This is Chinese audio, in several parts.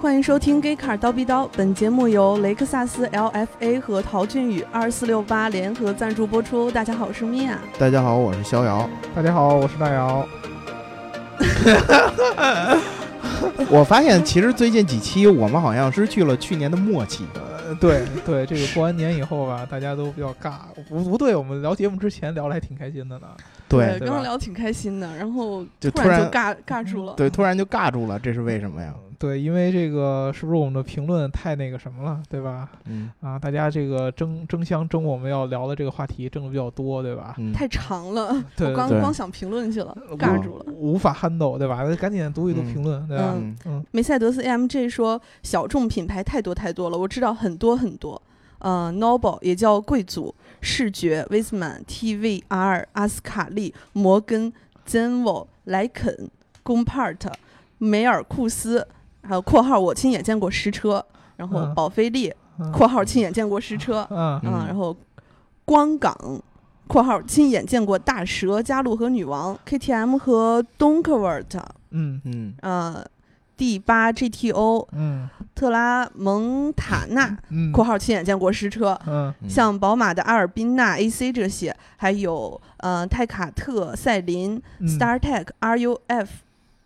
欢迎收听《Gay Car 刀逼刀》，本节目由雷克萨斯 LFA 和陶俊宇二四六八联合赞助播出。大家好，我是米娅。大家好，我是逍遥。大家好，我是大姚。我发现其实最近几期我们好像失去了去年的默契。呃，对对，这个过完年以后吧，大家都比较尬。不不对，我们聊节目之前聊的还挺开心的呢。对，刚刚聊挺开心的，然后就突然就尬尬住了。对，突然就尬住了，这是为什么呀？对，因为这个是不是我们的评论太那个什么了，对吧？嗯啊，大家这个争争相争我们要聊的这个话题，争的比较多，对吧？嗯，太长了，对我刚对光想评论去了，尬住了。无法 handle，对吧？赶紧读一读评论，对吧？嗯嗯梅赛德斯 AMG 说，小众品牌太多太多了，我知道很多很多。呃，Noble 也叫贵族，视觉、威斯曼、TVR、阿斯卡利、摩根、Zenvo、莱肯、公 Part、梅尔库斯，还有（括号）我亲眼见过实车，然后嗯。宝菲利嗯（括号）亲眼见过实车，嗯。然后光港（括号）亲眼见过大蛇、加路和女王、KTM 和 Donkavert，嗯。嗯。呃，第八 GTO。嗯。特拉蒙塔纳嗯（括号亲眼见过实车），嗯。嗯像宝马的阿尔宾纳 AC 这些，还有呃泰卡特、赛麟、嗯。StarTech、RUF，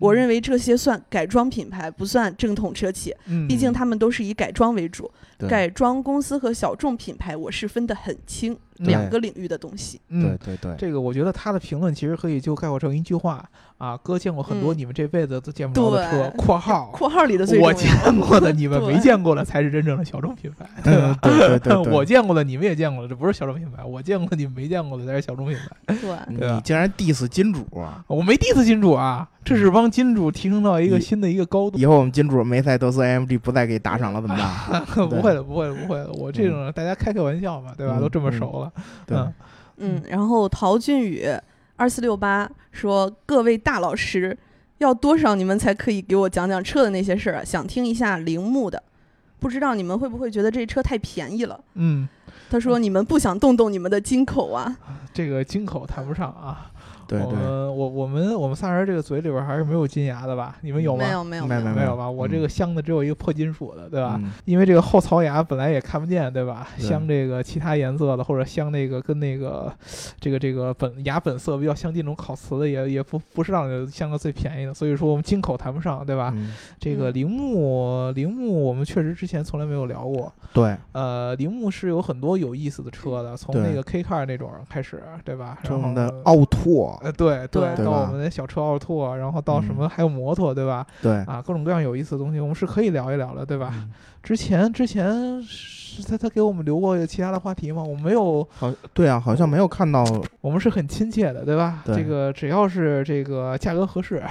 我认为这些算改装品牌，不算正统车企，嗯毕竟他们都是以改装为主。对改装公司和小众品牌，我是分得很清，两个领域的东西。嗯对对对，这个我觉得他的评论其实可以就概括成一句话啊，哥见过很多嗯你们这辈子都见不着的车对（括号括号里的最重我。见过的你们没见过的才是真正的小众品牌，对？对对对对，我见过的你们也见过了，这不是小众品牌；我见过的你们没见过的才是小众品牌。对，对你竟然 diss 金主啊！我没 diss 金主啊，这是帮金主提升到一个新的一个高度。以后我们金主梅赛德斯 AMG 不再给打赏了怎么办？不会的，不会的，不会的，我这种大家开开玩笑嘛，对吧？嗯都这么熟了，对，嗯嗯，然后陶俊宇二四六八说：“各位大老师，要多少你们才可以给我讲讲车的那些事儿啊？想听一下铃木的，不知道你们会不会觉得这车太便宜了？”嗯，他说：“你们不想动动你们的金口啊这个金口谈不上啊。我对对，们我我们我们仨人这个嘴里边还是没有金牙的吧？你们？”有吗？没有，没有，没有。没有吧？我这嗯个镶的只有一个破金属的，对吧？嗯因为这个后槽牙本来也看不见，对吧？镶这个其他颜色的，或者镶那个跟那个这个这个本牙本色比较相近那种烤瓷的，也也不不是让你镶个最便宜的。所以说我们进口谈不上，对吧？嗯这个嗯铃木铃木我们确实之前从来没有聊过。对，呃，铃木是有很多有意思的车的，从那个 K car 那种开始，对吧？然后的奥拓，呃，对对对到我们的小车奥拓，然后到什嗯么还有摩托，对吧？对，啊，各种各样有意思的东西，我们是可以聊一聊的，对吧？嗯之前之前是他他给我们留过其他的话题吗？我没有，好，对啊，好像没有看到，我们是很亲切的，对吧？对这个只要是这个价格合适，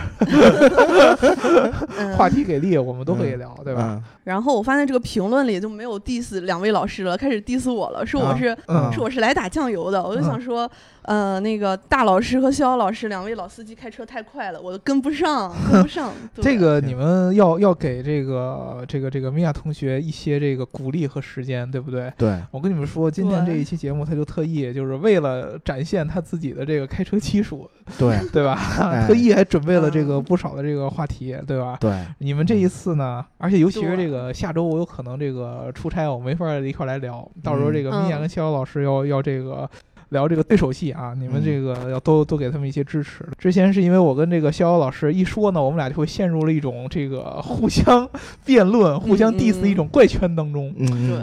嗯 话题给力，我们都可以聊，对吧？嗯？然后我发现这个评论里就没有 diss 两位老师了，开始 diss 我了，说我啊是、嗯说我是来打酱油的。我就想说，呃，那个大老师和肖老师两位老司机开车太快了，我都跟不上，跟不上。这个你们要要给这个这个这个米娅同学一些这个鼓励和时间，对不对？对，我跟你们说，今天这一期节目，他就特意就是为了展现他自己的这个开车技术，对，对吧？哎特意还准备了这个嗯不少的这个话题，对吧？对，你们这一次呢，而且尤其是这个下周我有可能这个出差，我没法一块来聊。到时候这个嗯米娅跟逍遥老师要要这个聊这个对手戏啊，你们嗯这个要多多给他们一些支持。之前是因为我跟这个逍遥老师一说呢，我们俩就会陷入了一种这个互相辩论、互相嗯 diss 的一种怪圈当中。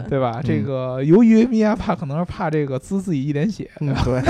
对吧？嗯这个由于米娅怕可能是怕这个滋自己一脸血，嗯，对，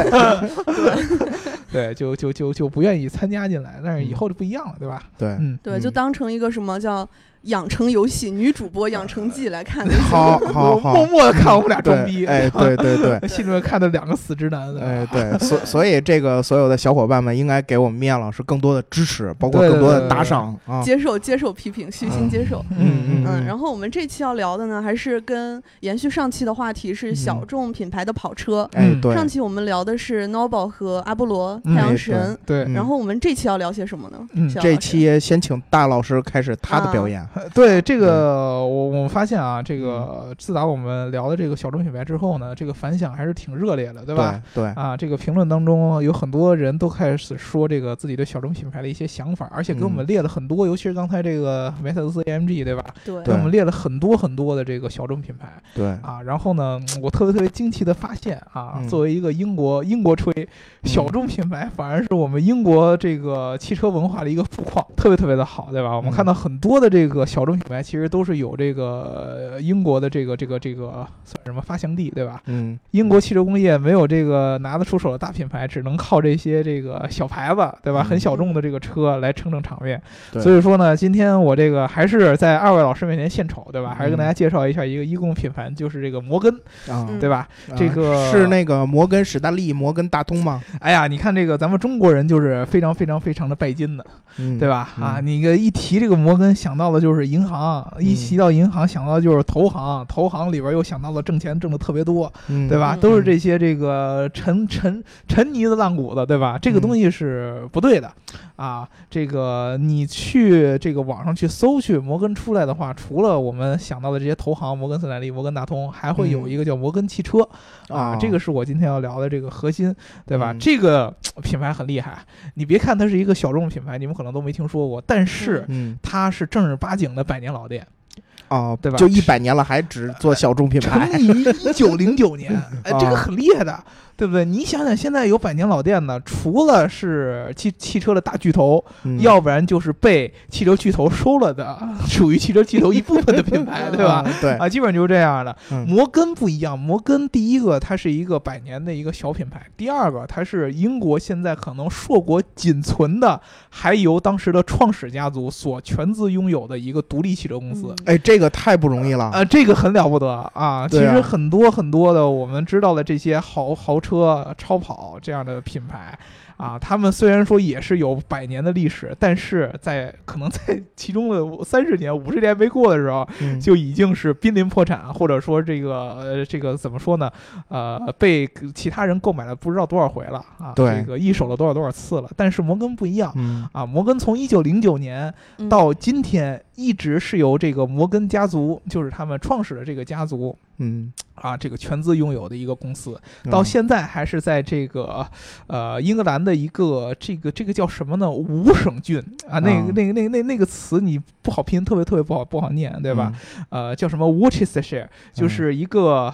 对，就就就就不愿意参加进来。但是以后就不一样了，对吧？对，嗯，对，就嗯当成一个什么叫养成游戏女主播养成记来看的。好 好好。默好，默的看我们俩装逼，对，哎，对 对对，心里面看的两个死直男，哎，对，所所以这个所有的小伙伴们应该给我们米娅老师更多的支持，包括更多的打赏啊。接受接受批评，虚心接受。嗯嗯，然后我们这期要聊的呢，还是跟延续上期的话题，是小嗯。众品牌的跑车。哎，嗯。对，上期我们聊的是 Noble 和阿波罗嗯。太阳神，对，嗯。然后我们这期要聊些什么呢？这期先请大老师开始他的表演。对这个，我我们发现啊，这个自打我们聊了这个小众品牌之后呢，这个反响还是挺热烈的，对吧？对对，啊，这个评论当中有很多人都开始说这个自己对小众品牌的一些想法，而且给我们嗯列了很多，尤其是刚才这个梅赛德斯 AMG，对吧？对给我们列了很多很多的这个小众品牌对，啊。然后呢，我特别特别惊奇的发现啊，嗯作为一个英国英国吹，小众品牌反而是我们英国这个汽车文化的一个富矿，特别特别的好，对吧？我们嗯看到很多的这个小众品牌，其实都是有这个呃英国的这个这个这个算什么发祥地，对吧？嗯英国汽车工业没有这个拿得出手的大品牌，只能靠这些这个小牌子，对吧？嗯很小众的这个车来撑撑场面。所以说呢，今天我这个还是在二位老师面前献丑，对吧？还是跟嗯大家介绍一下一个一共品牌，就是这个摩根，对吧？啊这个是那个摩根史丹利、摩根大通吗？哎呀，你看这个咱们中国人就是非常非常非常的拜金的，嗯，对吧？嗯啊，你个一提这个摩根，想到的就是银行；一嗯提到银行，想到就是投行；投行里边又想到了挣钱挣的特别多，嗯，对吧？嗯都是这些这个沉沉沉泥的烂谷子，对吧？这个嗯东西是不对的，啊，这个你去这个网上去搜去摩根出来的话，除了我们想到的这些投行，摩根斯坦利、摩根大通，还会有嗯一个叫摩根汽车，啊，哦这个是我今天要聊的这个核心，对吧？嗯这个品牌很厉害，你别看它是一个小众品牌，你们可能都没听说过，但是嗯它是正儿八经的百年老店。哦，对吧就一百年了，还只做小众品 牌成，立一九零九年，哎，这个啊很厉害的，对不对？你想想，现在有百年老店的，除了是汽汽车的大巨头，嗯要不然就是被汽车巨头收了的，属于汽车巨头一部分的品牌，对吧？啊对，啊，基本就是这样的。嗯摩根不一样，摩根第一个它是一个百年的一个小品牌，第二个它是英国现在可能硕果仅存的，还由当时的创始家族所全资拥有的一个独立汽车公司。嗯哎，这个太不容易了。啊，这个很了不得啊！其实很多很多的我们知道的这些豪豪车、超跑这样的品牌啊，他们虽然说也是有百年的历史，但是在可能在其中的三十年、五十年没过的时候，嗯就已经是濒临破产，或者说这个呃这个怎么说呢？呃，被其他人购买了不知道多少回了啊，对这个一手了多少多少次了。但是摩根不一样。嗯啊，摩根从一九零九年嗯到今天，一直是由这个摩根家族，就是他们创始的这个家族嗯，啊，这个全资拥有的一个公司，到嗯现在还是在这个呃英格兰的一个这个这个叫什么呢？五省郡啊，那个啊那个那个那那个词你不好拼，特别特别不好不好念，对吧？？呃，叫什么 Worcestershire，就是一个。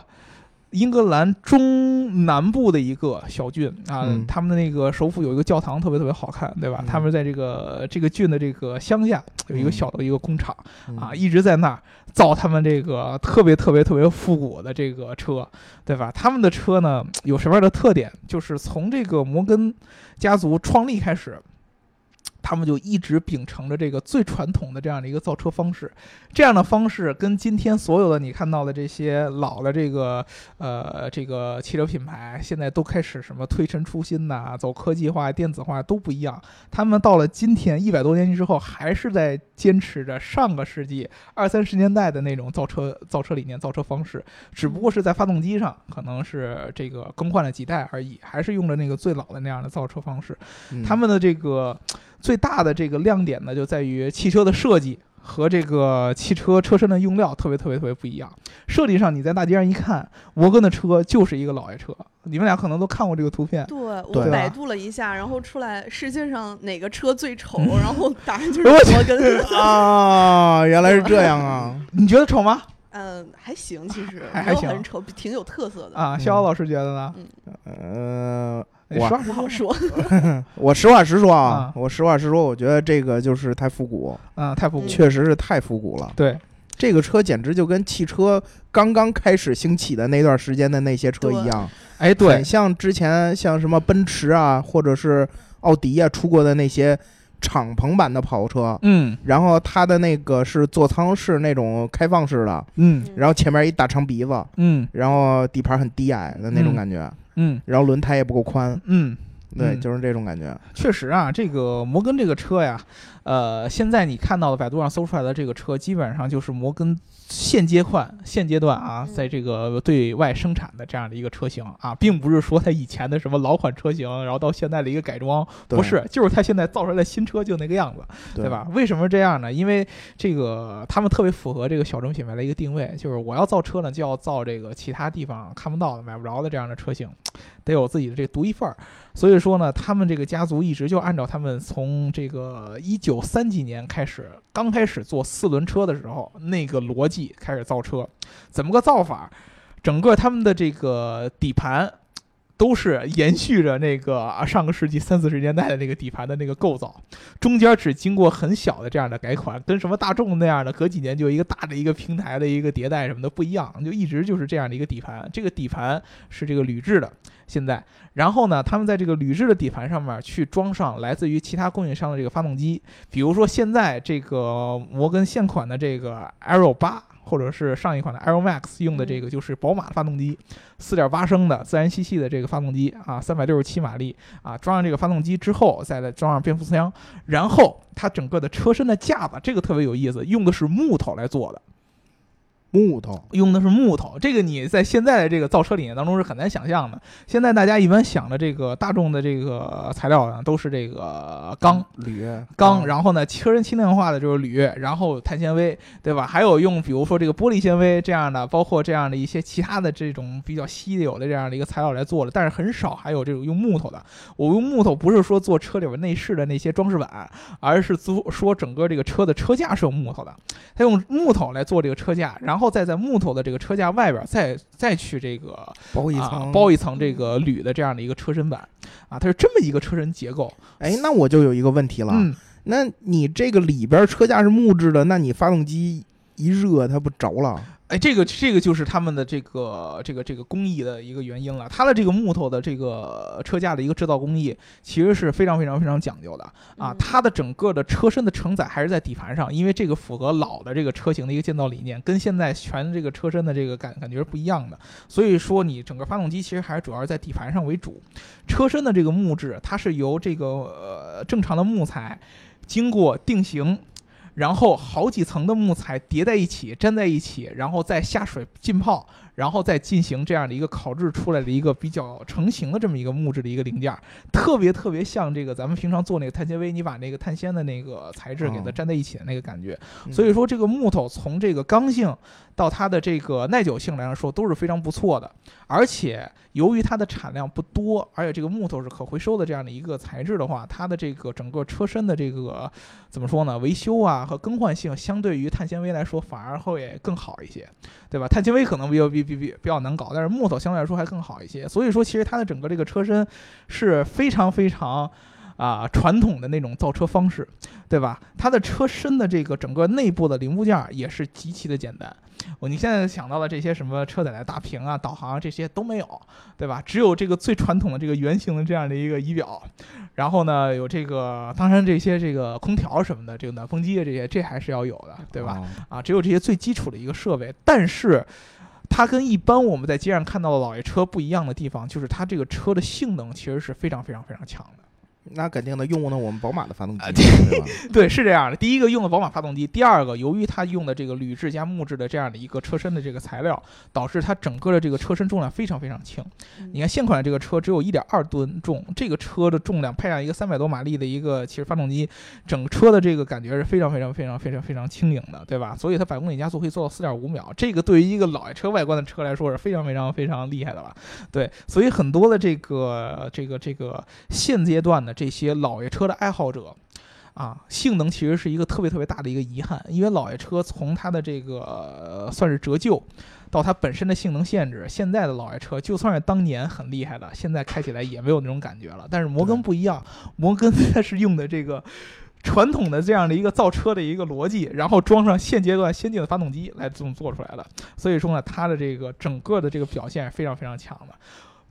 英格兰中南部的一个小郡啊，嗯他们的那个首府有一个教堂，特别特别好看，对吧？嗯他们在这个这个郡的这个乡下有一个嗯小的一个工厂、嗯啊，一直在那儿造他们这个特别特别特别复古的这个车，对吧？他们的车呢有什么样的特点？就是从这个摩根家族创立开始。他们就一直秉承着这个最传统的这样的一个造车方式，这样的方式跟今天所有的你看到的这些老的这个呃这个汽车品牌，现在都开始什么推陈出新呐、走科技化、电子化都不一样。他们到了今天一百多年之后，还是在坚持着上个世纪二三十年代的那种造车造车理念、造车方式，只不过是在发动机上可能是这个更换了几代而已，还是用着那个最老的那样的造车方式。嗯他们的这个最大的这个亮点呢，就在于汽车的设计和这个汽车车身的用料特别特别特别不一样。设计上，你在大街上一看，摩根的车就是一个老爷车。你们俩可能都看过这个图片，对我百度了一下，然后出来世界上哪个车最丑，嗯然后答案就 是摩根。啊，原来是这样啊！你觉得丑吗？嗯，还行，其实还还行没有很丑，挺有特色的。啊，嗯逍遥老师觉得呢？呃，我哎实话实说，不好说。我实话实说啊啊，我实话实说，我觉得这个就是太复古，啊，太复古。嗯确实是太复古了。对，这个车简直就跟汽车刚刚开始兴起的那段时间的那些车一样，哎，对。很，像之前像什么奔驰啊，或者是奥迪啊出过的那些敞篷版的跑车。嗯。然后它的那个是座舱是那种开放式的，嗯。然后前面一大长鼻子，嗯。然后底盘很低矮的那种嗯。感觉，嗯然后轮胎也不够宽，嗯，对，嗯。就是这种感觉。确实啊，这个摩根这个车呀，呃，现在你看到的百度上搜出来的这个车，基本上就是摩根现阶段现阶段啊，嗯在这个对外生产的这样的一个车型啊，并不是说它以前的什么老款车型，然后到现在的一个改装，不是，就是它现在造出来的新车就那个样子，对吧？？为什么这样呢？因为这个他们特别符合这个小众品牌的一个定位，就是我要造车呢，就要造这个其他地方看不到的、买不着的这样的车型，得有自己的这独一份儿。所以说呢，他们这个家族一直就按照他们从这个一九三几年开始，刚开始做四轮车的时候那个逻辑开始造车，怎么个造法？整个他们的这个底盘。都是延续着那个上个世纪三四十年代的那个底盘的那个构造，中间只经过很小的这样的改款，跟什么大众那样的隔几年就一个大的一个平台的一个迭代什么的不一样，就一直就是这样的一个底盘。这个底盘是这个铝制的，现在，然后呢，他们在这个铝制的底盘上面去装上来自于其他供应商的这个发动机，比如说现在这个摩根现款的这个 Aero 八。或者是上一款的 Aero Max 用的这个就是宝马的发动机，四点八升的自然吸气的这个发动机啊，三百六十七马力啊，装上这个发动机之后，再来装上变速箱，然后它整个的车身的架子，这个特别有意思，用的是木头来做的，木头，用的是木头，这个你在现在的这个造车理念当中是很难想象的。现在大家一般想的这个大众的这个材料呢，都是这个钢。铝钢，然后呢，车身轻量化的就是铝，然后碳纤维，对吧？还有用比如说这个玻璃纤维这样的，包括这样的一些其他的这种比较稀有的这样的一个材料来做的，但是很少还有这种用木头的。我用木头不是说做车里边内饰的那些装饰板，而是做说整个这个车的车架是用木头的，它用木头来做这个车架，然后再在木头的这个车架外边再再去这个啊包一层，包一层这个铝的这样的一个车身板啊，它是这么一个车身结构。哎，那我就有一个问题了，嗯，那你这个里边车架是木质的，那你发动机一热它不着了？哎，这个这个就是他们的这个这个这个工艺的一个原因了。它的这个木头的这个车架的一个制造工艺，其实是非常非常非常讲究的啊。嗯它的整个的车身的承载还是在底盘上，因为这个符合老的这个车型的一个建造理念，跟现在全这个车身的这个感感觉是不一样的。所以说，你整个发动机其实还是主要是在底盘上为主。车身的这个木质，它是由这个呃正常的木材经过定型。然后好几层的木材叠在一起，粘在一起，然后再下水浸泡，然后再进行这样的一个烤制出来的一个比较成型的这么一个木质的一个零件儿，特别特别像这个咱们平常做那个碳纤维，你把那个碳纤的那个材质给它哦粘在一起的那个感觉。嗯所以说，这个木头从这个刚性到它的这个耐久性来说都是非常不错的，而且由于它的产量不多，而且这个木头是可回收的这样的一个材质的话，它的这个整个车身的这个怎么说呢？维修啊和更换性相对于碳纤维来说反而会更好一些，对吧？碳纤维可能比较比比比比较难搞，但是木头相对来说还更好一些。所以说，其实它的整个这个车身是非常非常。啊，传统的那种造车方式，对吧？它的车身的这个整个内部的零部件儿也是极其的简单。我你现在想到的这些什么车载的大屏啊、导航啊这些都没有，对吧？只有这个最传统的这个圆形的这样的一个仪表，然后呢有这个，当然这些这个空调什么的，这个暖风机啊这些，这还是要有的，对吧？哦啊，只有这些最基础的一个设备，但是。它跟一般我们在街上看到的老爷车不一样的地方，就是它这个车的性能其实是非常非常非常强的。那肯定的，用的我们宝马的发动机啊，对吧？对，是这样的。第一个用的宝马发动机，第二个由于它用的这个铝制加木质的这样的一个车身的这个材料，导致它整个的这个车身重量非常非常轻。你看现款的这个车只有一点二吨重，这个车的重量配上一个三百多马力的一个其实发动机，整车的这个感觉是非常非常非常非常非常轻盈的，对吧？所以它百公里加速可以做到四点五秒，这个对于一个老爷车外观的车来说是非常非常非常厉害的了。对，所以很多的这个这个这个现阶段的这些老爷车的爱好者。啊，性能其实是一个特别特别大的一个遗憾，因为老爷车从它的这个、呃算是折旧，到它本身的性能限制，现在的老爷车就算是当年很厉害的，现在开起来也没有那种感觉了。但是摩根不一样，摩根它是用的这个传统的这样的一个造车的一个逻辑，然后装上现阶段先进的发动机来这么做出来的。所以说呢，它的这个整个的这个表现是非常非常强的。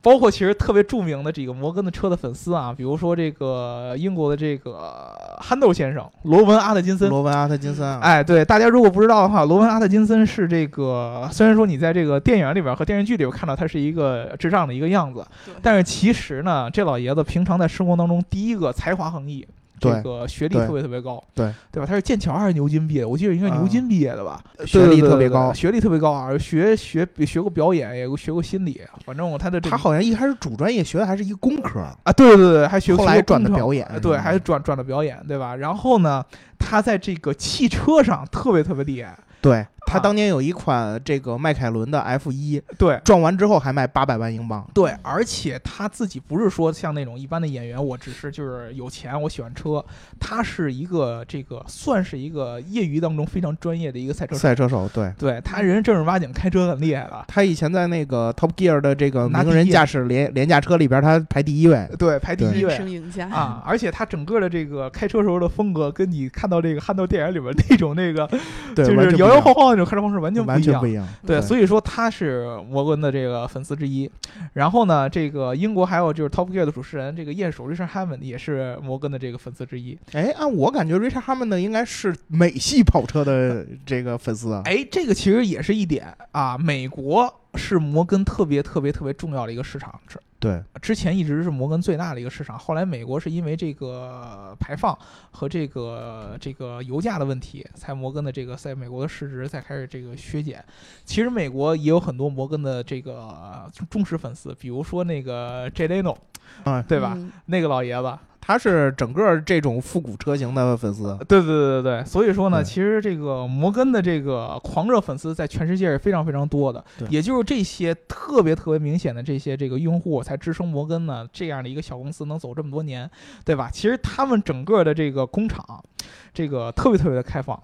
包括其实特别著名的这个摩根的车的粉丝啊，比如说这个英国的这个憨豆先生罗文阿特金森，罗文阿特金森啊，哎，对，大家如果不知道的话，罗文阿特金森是这个，虽然说你在这个电影里边和电视剧里边看到他是一个智障的一个样子，但是其实呢，这老爷子平常在生活当中，第一个才华横溢，这个学历特别特别高，对对吧？他是剑桥还是牛津毕业的？我记得应该是牛啊津毕业的吧？学历特别高学历特别高啊，学学学过表演，也学过心理，反正他的这个他好像一开始主专业学的还是一个工科，啊，对对对，还学后来转的表演呃对，还转转的表演，对吧？然后呢，他在这个汽车上特别特别厉害，对他啊当年有一款这个迈凯伦的 F 一，对撞完之后还卖八百万英镑。对，而且他自己不是说像那种一般的演员，我只是就是有钱，我喜欢车，他是一个这个算是一个业余当中非常专业的一个赛车手，赛车手，对对他人正儿八经开车很厉害了。他以前在那个 Top Gear 的这个名人驾驶廉廉价车里边，他排第一位。对，排第一位生赢家啊！而且他整个的这个开车时候的风格，跟你看到这个汉道电影里边那种那个，对，就是完全不一样摇摇晃晃的那种开车方式完全不一样完全不。一样。对，对所以说他是摩根的这个粉丝之一。然后呢，这个英国还有就是 Top Gear 的主持人这个鼹鼠 Richard Hammond 也是摩根的这个粉丝之一。哎，按我感觉，Richard Hammond 应该是美系跑车的这个粉丝啊。哎，这个其实也是一点啊，美国是摩根特别特别特别重要的一个市场。之对，之前一直是摩根最大的一个市场，后来美国是因为这个排放和这个这个油价的问题，才摩根的这个在美国的市值才开始这个削减。其实美国也有很多摩根的这个忠实粉丝，比如说那个 Jay Leno，啊，对吧？嗯那个老爷子，他是整个这种复古车型的粉丝。对对对对对，所以说呢，其实这个摩根的这个狂热粉丝在全世界是非常非常多的，也就是这些特别特别明显的这些这个用户，才支撑摩根呢这样的一个小公司能走这么多年，对吧？其实他们整个的这个工厂，这个特别特别的开放。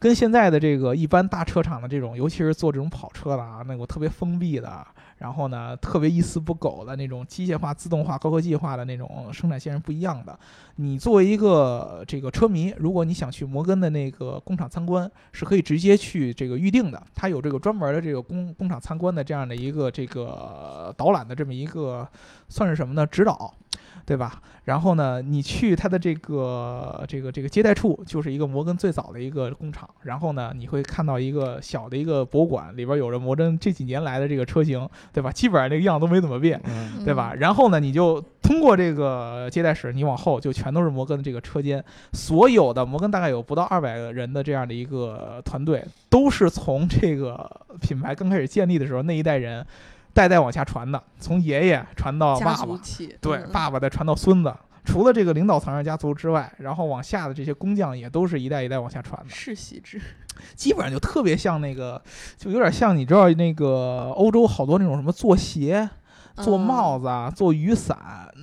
跟现在的这个一般大车厂的这种，尤其是做这种跑车的啊，那个特别封闭的，然后呢特别一丝不苟的那种机械化、自动化、高科技化的那种生产线是不一样的。你作为一个这个车迷，如果你想去摩根的那个工厂参观，是可以直接去这个预定的。它有这个专门的这个工工厂参观的这样的一个这个导览的这么一个算是什么呢？指导。对吧？然后呢，你去它的这个这个这个接待处，就是一个摩根最早的一个工厂。然后呢，你会看到一个小的一个博物馆，里边有着摩根这几年来的这个车型，对吧？基本上这个样都没怎么变。嗯，对吧？然后呢，你就通过这个接待室，你往后就全都是摩根的这个车间，所有的摩根大概有不到二百个人的这样的一个团队，都是从这个品牌刚开始建立的时候那一代人代代往下传的，从爷爷传到爸爸，对，嗯爸爸再传到孙子。除了这个领导层的家族之外，然后往下的这些工匠也都是一代一代往下传的。世袭制，基本上就特别像那个，就有点像你知道那个欧洲好多那种什么做鞋、做帽子，子啊、做雨伞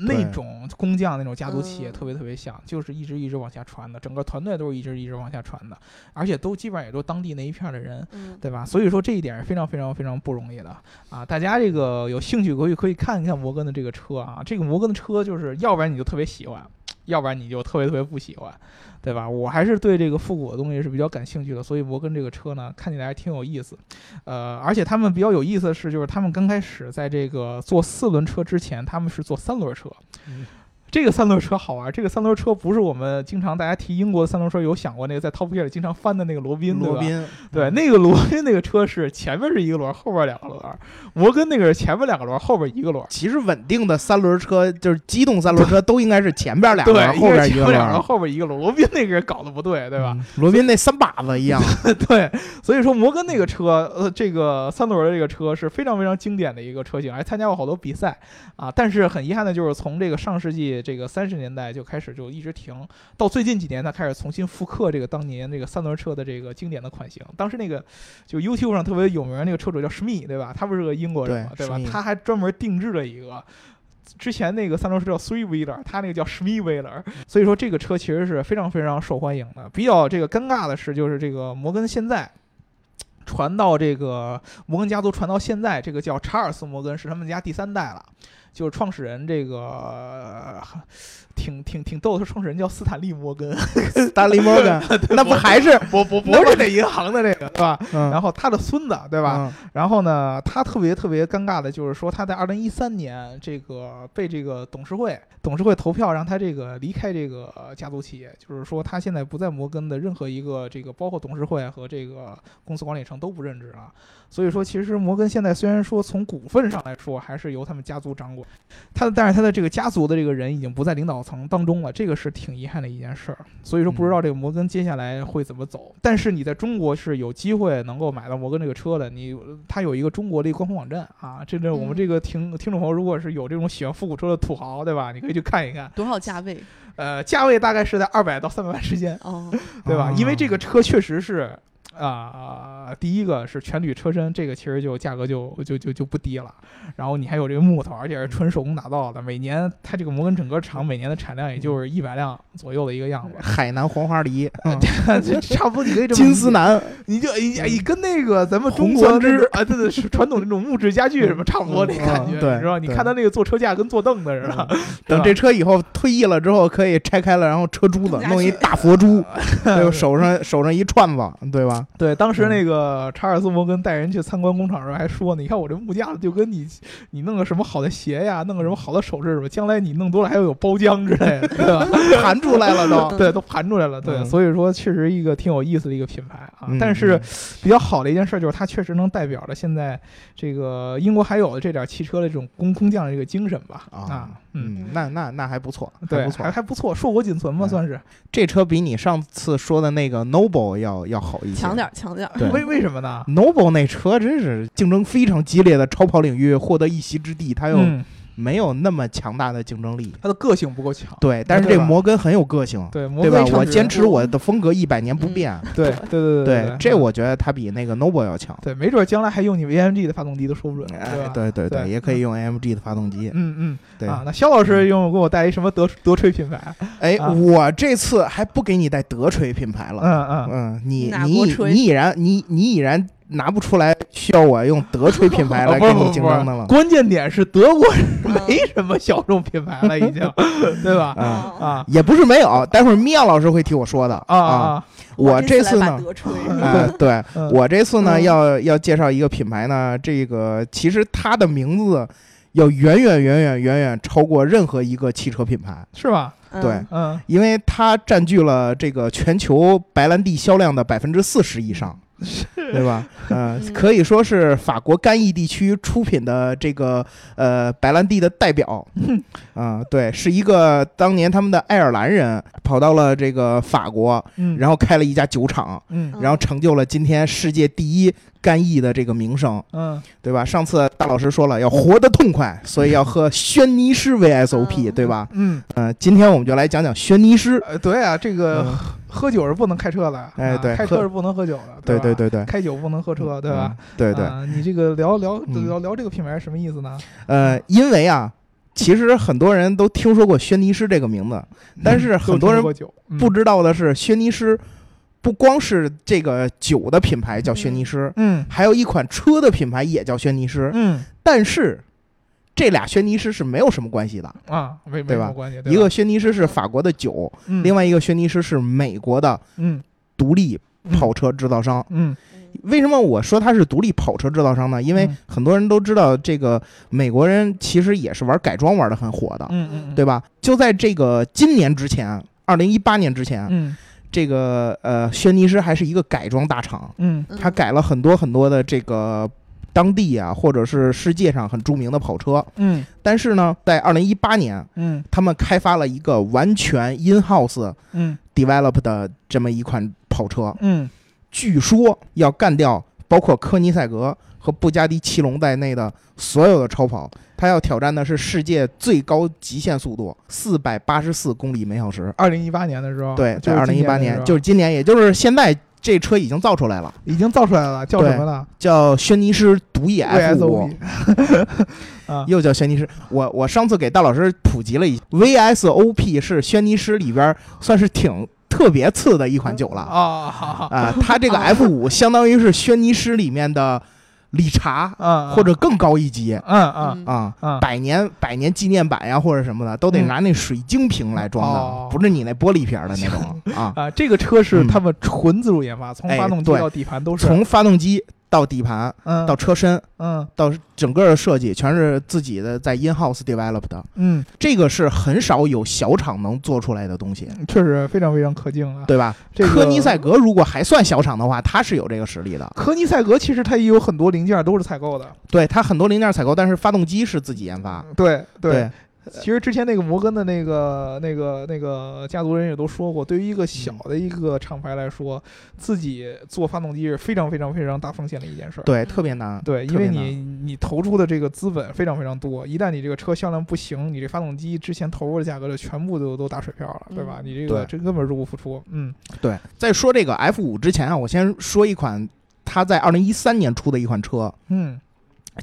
那种工匠那种家族企业嗯特别特别像，就是一直一直往下传的，整个团队都是一直一直往下传的，而且都基本上也都当地那一片的人。嗯，对吧？所以说这一点是非常非常非常不容易的啊！大家这个有兴趣可以可以看一看摩根的这个车啊，这个摩根的车就是要不然你就特别喜欢，要不然你就特别特别不喜欢，对吧？我还是对这个复古的东西是比较感兴趣的，所以摩根这个车呢看起来还挺有意思。呃，而且他们比较有意思的是，就是他们刚开始在这个坐四轮车之前，他们是坐三轮车。这个三轮车好玩，这个三轮车不是我们经常大家提英国的三轮车，有想过那个在 Top Gear 里经常翻的那个罗宾？罗宾，对，那个罗宾那个车是前面是一个轮，后边两个轮。摩根那个是前面两个轮，后边一个轮。其实稳定的三轮车就是机动三轮车都应该是前边俩对轮，，后边一个轮，后边一个轮。罗宾那个人搞得不对，对吧？嗯？罗宾那三把子一样，对，所以说摩根那个车，呃，这个三轮的这个车是非常非常经典的一个车型，还参加过好多比赛啊。但是很遗憾的就是，从这个上世纪这个三十年代就开始就一直停，到最近几年它开始重新复刻这个当年这个三轮车的这个经典的款型。当时那个就 YouTube 上特别有名的那个车主叫史密，对吧？他不是个英国人嘛，对吧？他还专门定制了一个。之前那个三轮车叫 Three Wheeler，他那个叫 Schmi Wheeler，所以说这个车其实是非常非常受欢迎的。比较这个尴尬的是，就是这个摩根现在传到这个摩根家族传到现在，这个叫查尔斯摩根是他们家第三代了。就是创始人这个挺挺挺逗的，创始人叫斯坦利摩根，斯坦利摩根，那不还是不不不是那银行的那个，是吧？嗯然后他的孙子，对吧？嗯然后呢，他特别特别尴尬的就是说，他在二零一三年这个被这个董事会董事会投票让他这个离开这个家族企业，就是说他现在不在摩根的任何一个这个包括董事会和这个公司管理层都不任职了。所以说，其实摩根现在虽然说从股份上来说还是由他们家族掌管，他的但是他的这个家族的这个人已经不在领导层当中了，这个是挺遗憾的一件事儿。所以说不知道这个摩根接下来会怎么走。但是你在中国是有机会能够买到摩根这个车的，你它有一个中国的一个官方网站啊，这这我们嗯这个听听众朋友如果是有这种喜欢复古车的土豪，对吧？你可以去看一看，多少价位？呃，价位大概是在二百到三百万之间。哦，对吧？哦因为这个车确实是啊、第一个是全铝车身，这个其实就价格就就就就不低了。然后你还有这个木头，而且是纯手工打造的。每年它这个摩根整个厂每年的产量也就是一百辆左右的一个样子，海南黄花梨，差不多你可以这么 金丝，楠，你就你你跟那个咱们中国红酸枝那种啊，对对，是传统那种木质家具什么差不多的嗯感觉，嗯对你知道？你看它那个坐车架跟坐凳子似的，等这车以后退役了之后，可以拆开了，然后车珠子弄一大佛珠？手上手上一串子，对吧？对，当时嗯那个查尔斯·摩根带人去参观工厂的时候还说呢，你看我这木架子就跟你你弄个什么好的鞋呀，弄个什么好的首饰什么，将来你弄多了还要有包浆之类的，对吧？盘出来了都。对，都盘出来了。对，嗯所以说确实一个挺有意思的一个品牌啊。嗯但是嗯比较好的一件事就是它确实能代表着现在这个英国还有的这点汽车的这种工工匠的这个精神吧。啊啊，嗯。嗯，那那那还不错，还对，不错还。还不错，硕果仅存嘛，嗯算是。这车比你上次说的那个 Noble 要要好一些，强点儿，强点儿。对为为什么呢？Noble 那车真是竞争非常激烈的超跑领域获得一席之地，它又嗯，没有那么强大的竞争力。它的个性不够强。对，但是这摩根很有个性，对，对吧？我坚持我的风格一百年不变。对对对对，这嗯我觉得它比那个 Noble 要强。对，没准将来还用你们 AMG 的发动机都说不准，对哎，对对对也可以用 AMG 的发动机。嗯嗯对，啊，那肖老师用给我带一什么德德吹品牌？哎，啊我这次还不给你带德锤品牌了。嗯嗯，嗯，你你你已然你你已然拿不出来需要我用德锤品牌哦 来跟你竞争的了。关键点是德国嗯没什么小众品牌了，已经，对吧？啊，哦啊。也不是没有，待会儿米娅老师会替我说的。啊啊！我这次呢，次来把德吹，呃，对嗯。我这次呢嗯。要要介绍一个品牌呢，这个其实它的名字要远远远远远远超过任何一个汽车品牌，是吧？嗯。对嗯，因为它占据了这个全球白兰地销量的百分之四十以上。对吧？呃，嗯可以说是法国干邑地区出品的这个呃白兰地的代表。啊、对，是一个当年他们的爱尔兰人跑到了这个法国，嗯，然后开了一家酒厂，嗯然后成就了今天世界第一干邑的这个名声，嗯对吧？上次大老师说了要活得痛快，所以要喝轩尼诗 VSOP，嗯对吧？嗯，呃，今天我们就来讲讲轩尼诗。呃，对啊，这个嗯喝酒是不能开车的，啊哎对开车是不能喝酒的，对对对对，开酒不能喝车，对吧？嗯？对对，啊，你这个聊聊嗯聊聊这个品牌是什么意思呢？呃，因为啊，其实很多人都听说过轩尼诗这个名字，但是很多人不知道的是，轩尼诗不光是这个酒的品牌叫轩尼诗，嗯。还有一款车的品牌也叫轩尼诗，嗯。但是这俩轩尼诗是没有什么关系的。啊，没吧？关系，一个轩尼诗是法国的酒，嗯。另外一个轩尼诗是美国的嗯。独立跑车制造商。嗯。为什么我说它是独立跑车制造商呢？因为嗯。很多人都知道，这个美国人其实也是玩改装玩的很火的，嗯嗯，对吧？就在这个今年之前，二零一八年之前，嗯这个呃，轩尼诗还是一个改装大厂，嗯。嗯。它改了很多很多的这个当地啊，或者是世界上很著名的跑车。嗯。但是呢，在二零一八年，嗯。他们开发了一个完全 in house 嗯。develop 的这么一款跑车，嗯。据说要干掉包括科尼赛格和布加迪奇龙在内的所有的超跑。它要挑战的是世界最高极限速度四百八十四公里每小时。二零一八年的时候，对，在二零一八年，就是今年，也就是现在，这车已经造出来了，已经造出来了，叫什么呢叫轩尼诗独眼 F 五。又叫轩尼诗。我我上次给大老师普及了一 VSOP 是轩尼诗里边算是挺特别次的一款酒了。啊，啊，它这个 F 五相当于是轩尼诗里面的理查啊，或者更高一级嗯嗯。嗯。啊。嗯，百年百年纪念版呀，或者什么的，都得嗯。拿那水晶瓶来装哦。的，不是你那玻璃瓶的那种啊。啊，这个车是嗯。他们纯自主研发，从发动机到底盘都是，从发动机到底盘嗯到车身嗯到整个的设计，全是自己的在 in house develop 的。嗯，这个是很少有小厂能做出来的东西，确实非常非常可敬啊。对吧？这个科尼赛格如果还算小厂的话，它是有这个实力的。科尼赛格其实它也有很多零件都是采购的，对，它很多零件采购，但是发动机是自己研发。对对，其实之前那个摩根的那个、那个、那个家族人也都说过，对于一个小的一个厂牌来说，自己做发动机是非常非常非常大风险的一件事儿。对，特别难。对，因为你你投出的这个资本非常非常多，一旦你这个车销量不行，你这发动机之前投入的价格就全部都都打水漂了，对吧？嗯你这个这根本入不敷出。嗯对，在说这个 F 五之前啊，我先说一款它在二零一三年出的一款车，嗯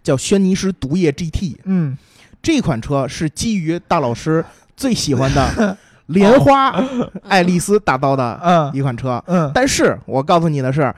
叫轩尼诗毒液 GT。嗯，这款车是基于大老师最喜欢的 莲花 爱丽丝打造的嗯。一款车。嗯，但是我告诉你的是，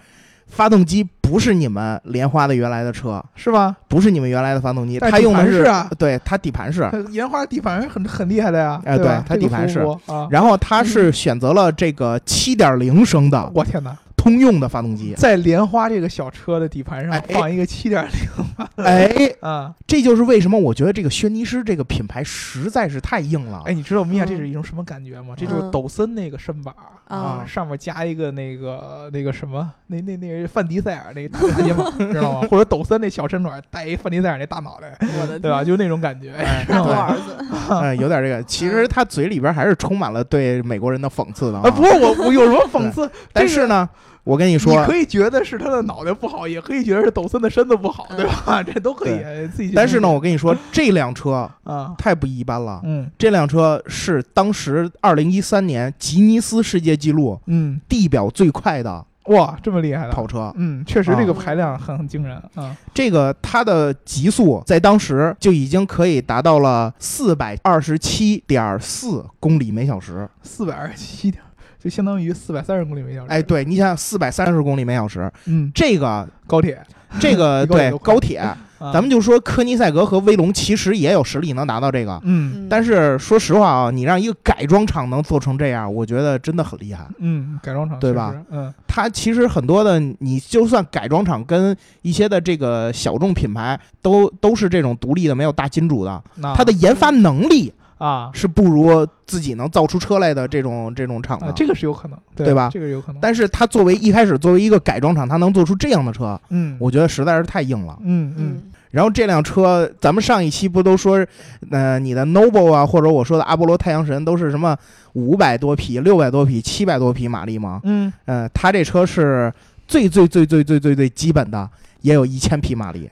发动机不是你们莲花的原来的车，是吧？不是你们原来的发动机，它用的是对它底盘是，它烟花底盘很很厉害的呀，哎对它底盘是啊，然后它是选择了这个七点零升的。我天哪，通用的发动机。在莲花这个小车的底盘上哎放一个七点零哎，啊！这就是为什么我觉得这个轩尼诗这个品牌实在是太硬了。哎，你知道米娅这嗯是一种什么感觉吗？这就是嗯抖森那个身板儿啊上面加一个那个那个什么，那那那范迪塞尔那个大大肩膀，知道吗？或者抖森那小身板带一范迪塞尔那大脑袋，我的对吧？就那种感觉。哎，大 头对儿子，嗯，有点这个。其实他嘴里边还是充满了对美国人的讽刺的啊，不是我，我有什么讽刺？但是呢，我跟你说你说，可以觉得是他的脑袋不好，也可以觉得是抖森的身子不好，嗯对吧？这都可以自己。但是呢，我跟你说，这辆车啊，太不一般了。嗯这辆车是当时二零一三年吉尼斯世界纪录嗯，地表最快的哇，这么厉害的跑车。嗯，确实啊这个排量很很惊人啊。这个它的极速在当时就已经可以达到了四百二十七点四公里每小时。四百二十七点，就相当于四百三十公里每小时。哎，，对，你想想四百三十公里每小时，嗯，这个高铁，这个对 高铁咱们就说科尼赛格和威龙其实也有实力能达到这个。嗯但是说实话啊，你让一个改装厂能做成这样，我觉得真的很厉害。嗯，改装厂对吧？嗯它其实很多的，你就算改装厂跟一些的这个小众品牌都都是这种独立的，没有大金主的，它的研发能力啊是不如自己能造出车来的这种这种厂的。啊，这个是有可能，对对吧这个有可能。但是它作为一开始作为一个改装厂，它能做出这样的车，嗯，我觉得实在是太硬了。嗯嗯嗯然后这辆车，咱们上一期不都说，呃，你的 Noble 啊，或者我说的阿波罗太阳神都是什么五百多匹、六百多匹、七百多匹马力吗？嗯，呃，它这车是最最最最最最最基本的，也有一千匹马力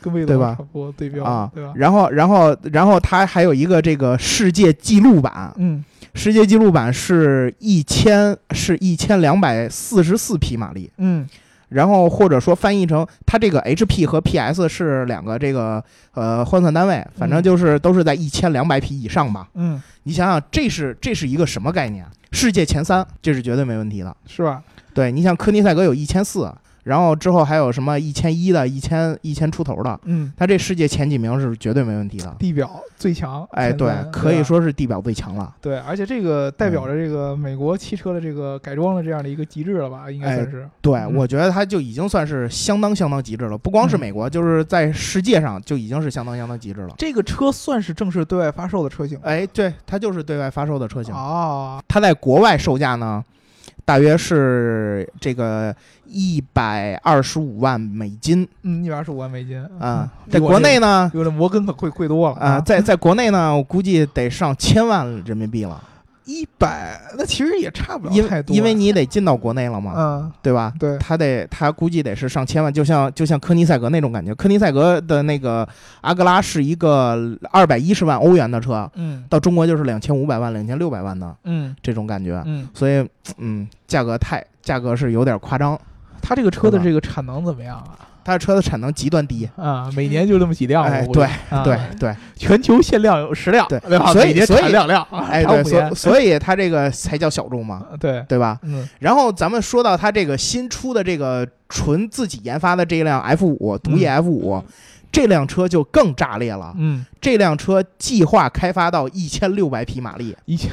跟威对吧差不多对标啊对吧。？然后，然后，然后它还有一个这个世界纪录版，嗯世界纪录版是一千是一千两百四十四匹马力。嗯然后或者说翻译成它这个 HP 和 PS 是两个这个呃换算单位，反正嗯就是都是在一千两百匹以上吧。嗯，你想想，这是这是一个什么概念？世界前三，这是绝对没问题的。是吧？对你像科尼赛格有一千四，然后之后还有什么一千一的、一千一千出头的，嗯，它这世界前几名是绝对没问题的。地表最强。哎，对，可以说是地表最强了。对，而且这个代表着这个美国汽车的这个改装的这样的一个极致了吧？应该哎算是。对，嗯我觉得它就已经算是相当相当极致了，不光是嗯美国，就是在世界上就已经是相当相当极致了。这个车算是正式对外发售的车型哎，对，它就是对外发售的车型，哦。它在国外售价呢，大约是这个一百二十五万美金。嗯，一百二十五万美金。啊，嗯在国内，呢比我这摩根可贵贵多了啊，在在国内呢，我估计得上千万人民币了，一百，那其实也差不了太多，因为你得进到国内了嘛，嗯，对吧？对，他得，他估计得是上千万，就像就像科尼赛格那种感觉。科尼赛格的那个阿格拉是一个二百一十万欧元的车，嗯到中国就是两千五百万、两千六百万的嗯这种感觉，嗯，所以嗯，价格太价格是有点夸张。他这个车的这个产能怎么样啊？它的车的产能极端低，啊，每年就这么几辆，哎我估计啊。对对，全球限量有十辆，对吧？所以每年所以产两辆，哎对，所所以它这个才叫小众嘛，对，对吧？嗯。然后咱们说到它这个新出的这个纯自己研发的这辆 F 五毒液 F 五、这辆车就更炸裂了。嗯，这辆车计划开发到一千六百匹马力，一千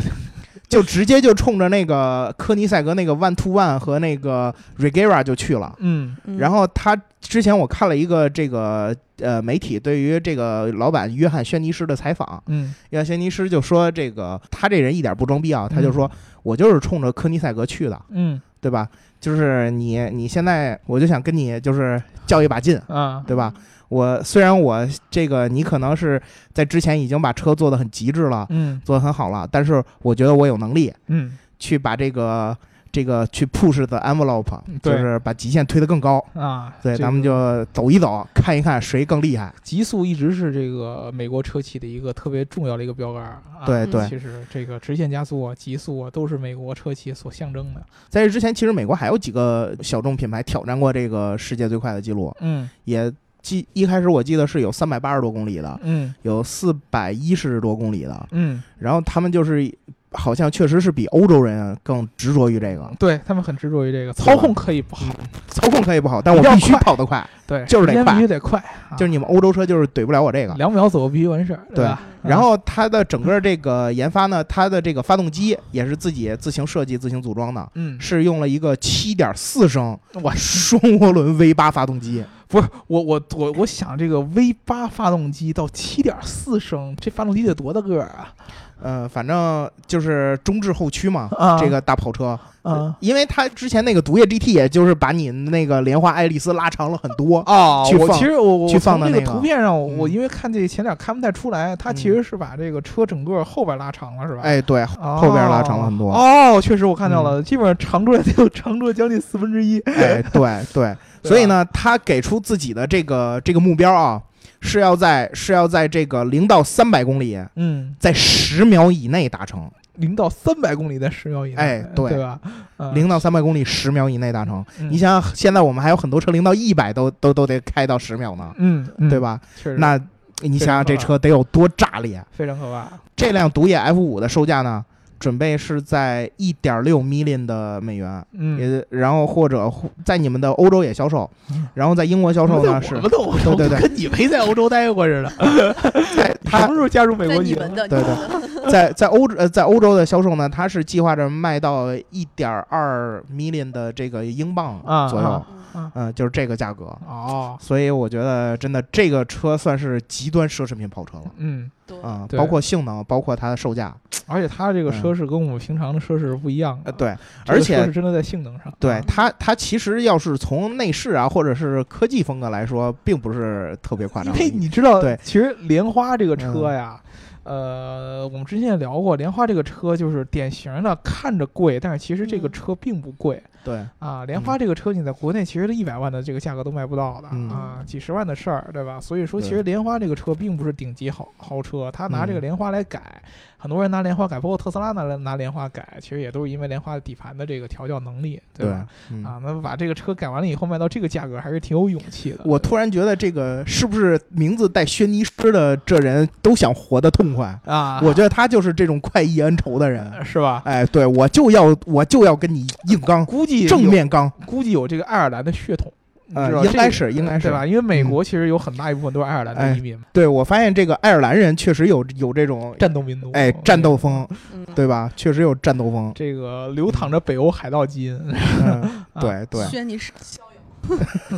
就直接就冲着那个科尼赛格那个 One to One 和那个 Regera 就去了。嗯嗯然后他之前我看了一个这个呃媒体对于这个老板约翰轩尼诗的采访，嗯约翰轩尼诗就说这个他这人一点不装逼啊，他就说我就是冲着科尼赛格去的嗯对吧？就是你你现在，我就想跟你就是较一把劲，啊，对吧？我虽然我这个你可能是在之前已经把车做的很极致了，嗯做的很好了，但是我觉得我有能力嗯去把这个这个去 push the envelope，就是把极限推得更高。啊，对，咱们就走一走，看一看谁更厉害。极速一直是这个美国车企的一个特别重要的一个标杆儿。对对，其实这个直线加速啊、极速啊，都是美国车企所象征的。在这之前，其实美国还有几个小众品牌挑战过这个世界最快的记录，嗯也记一开始我记得是有三百八十多公里的，嗯有四百一十多公里的，嗯，然后他们就是好像确实是比欧洲人更执着于这个，对他们很执着于这个操控可以不好，操控可以不好，但我必须跑得快，对，就是得快必须得快，啊就是你们欧洲车就是怼不了我这个。两秒左右必须完事儿，对吧？然后它的整个这个研发呢，它的这个发动机也是自己自行设计、自行组装的，嗯，是用了一个七点四升哇双涡轮 V 八发动机。不是我我我我想这个 V 八发动机到七点四升，这发动机得多大个儿啊？呃，反正就是中置后驱嘛，啊这个大跑车，啊因为它之前那个毒液 GT 也就是把你那个莲花爱丽丝拉长了很多。哦去我其实我我去放从那个个图片上，我因为看这前脸看不太出来，它其实是把这个车整个后边拉长了，是吧？哎，对，哦，后边拉长了很多哦，确实我看到了，基本上长出来得有长出来将近四分之一。哎，对对，对所以，呢，他给出自己的这个这个目标啊，是要在是要在这个零到三百公里，嗯，在十秒以内达成。零到三百公里在十秒以内，哎对对吧？嗯零到三百公里十秒以内达成。嗯你想想，现在我们还有很多车零到一百都都都得开到十秒呢，嗯，嗯对？吧？那你想想这车得有多炸裂？非常可怕。这辆毒液 F 五的售价呢，准备是在一点六 million 的美元，嗯，也然后或者在你们的欧洲也销售嗯，然后在英国销售呢是我们的欧洲，对。对对跟你没在欧洲待过似的。在什么时候加入美国你们。的，对对 在在欧呃在欧洲的销售呢，它是计划着卖到一点二 million 的这个英镑啊左右。啊，嗯嗯，就是这个价格。哦，所以我觉得真的这个车算是极端奢侈品跑车了嗯，对啊、对包括性能，包括它的售价，而且它这个车是跟我们平常的车是不一样的，呃，对，而且车是真的在性能上，对啊它它其实要是从内饰啊或者是科技风格来说，并不是特别夸张。因为你知道，对其实莲花这个车呀。呃，我们之前也聊过，莲花这个车就是典型的看着贵，但是其实这个嗯。车并不贵。对。啊。莲花这个车你在国内其实一百万的这个价格都卖不到的嗯。啊，几十万的事儿，对吧？所以说，其实莲花这个车并不是顶级豪豪车，他拿这个嗯。莲花来改，很多人拿莲花改，包括特斯拉拿拿莲花改，其实也都是因为莲花的底盘的这个调教能力，对吧？，嗯啊，那把这个车改完了以后卖到这个价格，还是挺有勇气的。我突然觉得这个是不是名字带轩尼诗的这人都想活得痛快？啊，我觉得他就是这种快意恩仇的人。是吧？哎，对我就要我就要跟你硬刚，估计正面刚。估计有这个爱尔兰的血统，你呃应该是应该是对吧？因为美嗯国其实有很大一部分都是爱尔兰的哎移民嘛，对我发现这个爱尔兰人确实有有这种战斗民族，哎战斗风，嗯，对吧？确实有战斗风。这个流淌着北欧海盗基因，对对，轩尼诗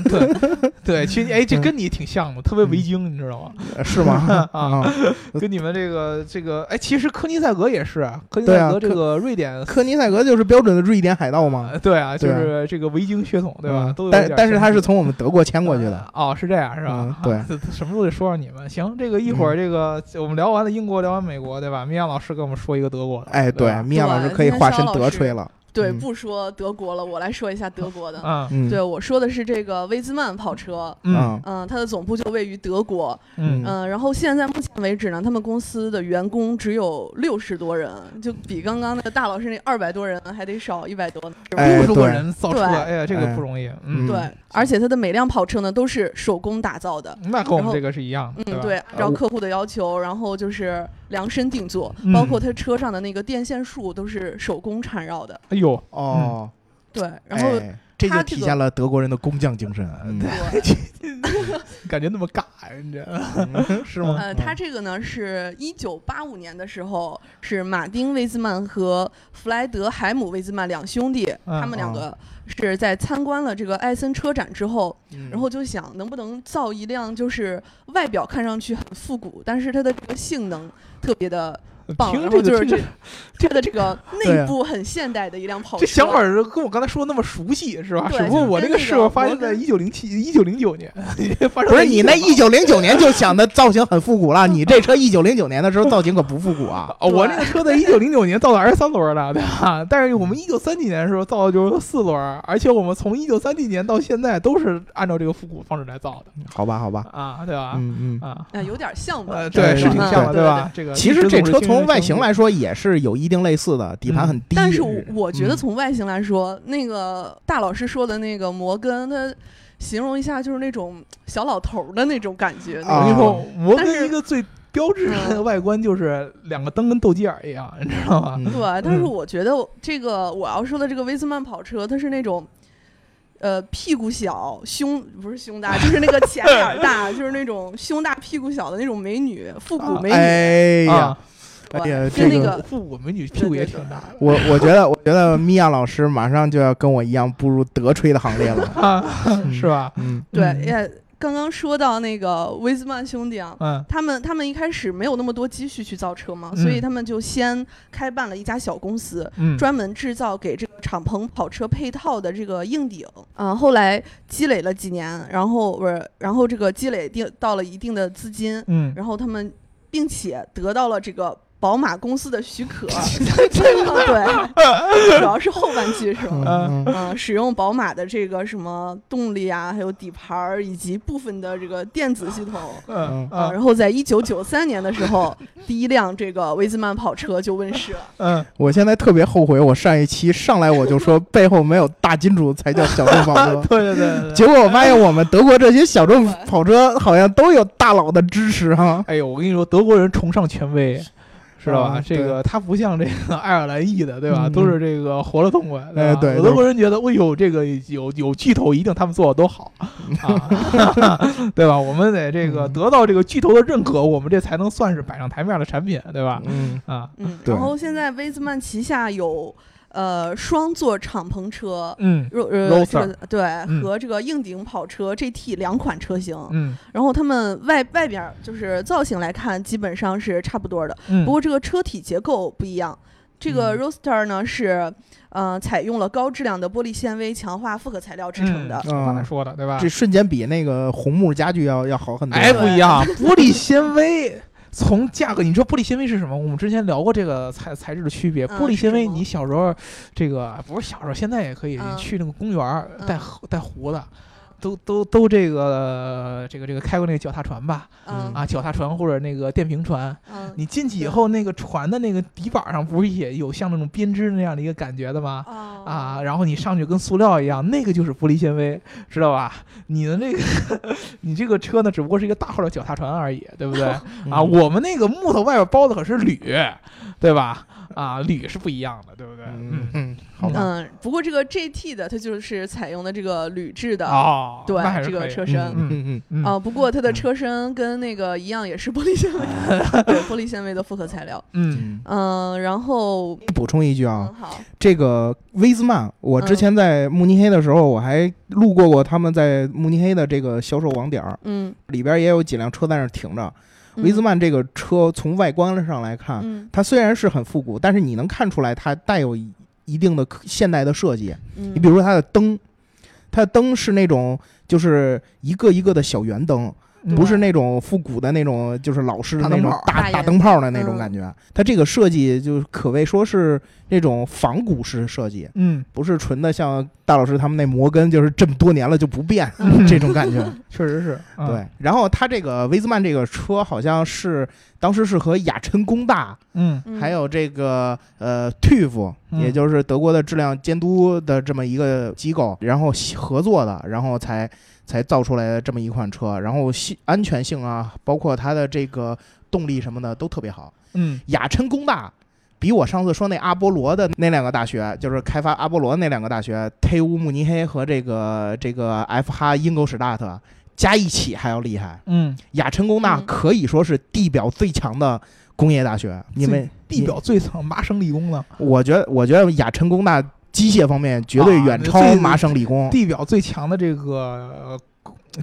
对 对，其实哎，这嗯跟你挺像的，特别维京，你知道吗？呃是吗？啊，跟你们这个这个，哎，其实科尼塞格也是啊，科尼塞格这个瑞典。科尼塞格就是标准的瑞典海盗嘛，呃对啊，就是这个维京血统，对吧？嗯都但但是他是从我们德国迁过去的。哦，是这样是吧嗯？对什么都得说说你们。行，这个一会儿这个我们聊完了英国，聊完美国，对吧？米娅老师跟我们说一个德国的，哎，对米娅老师可以化身德吹了。对，嗯。不说德国了，我来说一下德国的。嗯嗯，对，我说的是这个威兹曼跑车，嗯。嗯、它的总部就位于德国，嗯。嗯、然后现在目前为止呢，他们公司的员工只有六十多人，就比刚刚那个大老师那二百多人还得少一百多呢。是吧哎六十多对人造哎呀，这个哎不容易。嗯。对，而且它的每辆跑车呢都是手工打造的。那跟我然后们这个是一样的，嗯，对，按照客户的要求，然后就是量身定做，嗯。包括他车上的那个电线束都是手工缠绕的。哎呦，哦，对，然后哎这就他这个体现了德国人的工匠精神，嗯对，感觉那么尬呀，你这。嗯是吗？呃，他这个呢是一九八五年的时候，是马丁·威兹曼和弗莱德·海姆·威兹曼两兄弟，嗯他们两个是在参观了这个艾森车展之后，嗯然后就想能不能造一辆就是外表看上去很复古，但是它的这个性能特别的棒，听然后就是这个这它的这个 内部很现代的一辆跑车。这想法是跟我刚才说的那么熟悉是吧？只不过我这个事儿发生在一九零七、一九零九年，发生不是你那一19九零九年就想的造型很复古了，你这车一九零九年的时候造型可不复古啊。哦，我那个车在一九零九年造的还是三轮的，对吧？但是我们一九三几年的时候造的就是四轮，而且我们从一九三几年到现在都是按照这个复古方式来造的好吧，好吧，啊，对吧？嗯嗯。啊，啊，有点像吧？呃，对对，是挺像的，对吧？这个其实这车从外形来，说也是有一定类似的，底盘很低。但是我我觉得嗯从外形来说，那个大老师说的那个摩根，他形容一下就是那种小老头儿的那种感觉。啊我跟你说，摩根一个最标志的嗯外观就是两个灯跟斗鸡眼儿一样，你知道吗？嗯对，但是嗯我觉得这个我要说的这个威斯曼跑车，它是那种。呃，屁股小，胸不是胸大，就是那个前 脸儿大，就是那种胸大屁股小的那种美女，复古美女。哎呀啊，，哎呀，对这个跟那个复古美女屁股也挺大的我我觉得，我觉得米娅老师马上就要跟我一样步入德吹的行列了。啊，是吧？嗯对，嗯也刚刚说到那个威斯曼兄弟啊，嗯他们他们一开始没有那么多积蓄去造车嘛，嗯所以他们就先开办了一家小公司，嗯，专门制造给这个敞篷跑车配套的这个硬顶。啊、后来积累了几年，然后不是，然后这个积累定到了一定的资金，嗯然后他们并且得到了这个。宝马公司的许可，对，主要是后半句是吧？嗯使用宝马的这个什么动力啊，还有底盘儿以及部分的这个电子系统啊，嗯啊然后在一九九三年的时候，第一辆这个威兹曼跑车就问世了。嗯，我现在特别后悔，我上一期上来我就说背后没有大金主才叫小众跑车。对对对对。结果我发现我们德国这些小众跑车好像都有大佬的支持哈。哎呦，我跟你说，德国人崇尚权威，知道吧？啊这个他不像这个爱尔兰裔的，对吧？嗯都是这个活了痛快，哎对有德国人觉得，哎呦，这个有有巨头，一定他们做的都好 啊，对吧？我们得这个嗯得到这个巨头的认可，我们这才能算是摆上台面的产品，对吧？嗯啊，嗯，然后现在威斯曼旗下有呃双座敞篷车。嗯若呃，Roadster 这个对、嗯和这个硬顶跑车 GT 两款车型，嗯然后它们外外边儿就是造型来看，基本上是差不多的，嗯，不过这个车体结构不一样。这个嗯 Roadster 呢是，呃，采用了高质量的玻璃纤维强化复合材料制成的。嗯刚才说的，对吧这？瞬间比那个红木家具要要好很多。哎，不一样，玻璃纤维。从价格，你说玻璃纤维是什么？我们之前聊过这个材材质的区别。嗯玻璃纤维，你小时候这个不是小时候，现在也可以嗯去那个公园儿嗯带湖带湖的，都都都这个这个这个开过那个脚踏船吧？嗯啊，脚踏船或者那个电瓶船，嗯你进去以后，那个船的那个底板上不是也有像那种编织那样的一个感觉的吗？哦啊，然后你上去跟塑料一样，那个就是玻璃纤维，知道吧？你的那个，你这个车呢，只不过是一个大号的脚踏船而已，对不对？嗯啊，我们那个木头外边包的可是铝，对吧？啊，铝是不一样的，对不对？嗯嗯，好吧。嗯，不过这个 GT 的它就是采用的这个铝制的哦，对这个车身。嗯嗯嗯嗯啊，不过它的车身跟那个一样，也是玻璃纤维，对，玻璃纤维的复合材料。嗯。嗯。嗯，然后补充一句啊这个威兹曼，我之嗯前在慕尼黑的时候，我还路过过他们在慕尼黑的这个销售网点儿，嗯，里边也有几辆车在那儿停着。嗯。威兹，曼这个车从外观上来看，嗯。它虽然是很复古，但是你能看出来它带有一一定的现代的设计。嗯，你比如说它的灯，它的灯是那种就是一个一个的小圆灯，嗯不是那种复古的那种，就是老式的那种大大灯泡的那种嗯感觉。它这个设计就可谓说是那种仿古式设计，嗯，不是纯的像大老师他们那摩根，就是这么多年了就不变嗯。这种感觉。确实是，啊对，，然后它这个威兹曼这个车好像是当时是和雅琛工大，嗯。嗯。还有这个呃 TÜV，嗯。也就是德国的质量监督的这么一个机构，然后合作的，然后才才造出来的这么一款车，然后性安全性啊，包括它的这个动力什么的都特别好。嗯雅琛工大。比我上次说那阿波罗的那两个大学，就是开发阿波罗那两个大学忒乌慕尼黑和这个这个 F 哈英狗史大特加一起还要厉害。嗯，雅琛工大嗯可以说是地表最强的工业大学。你们地表最强麻省理工呢，我觉得，我觉得雅琛工大机械方面绝对啊远超最麻省理工，地表最强的这个呃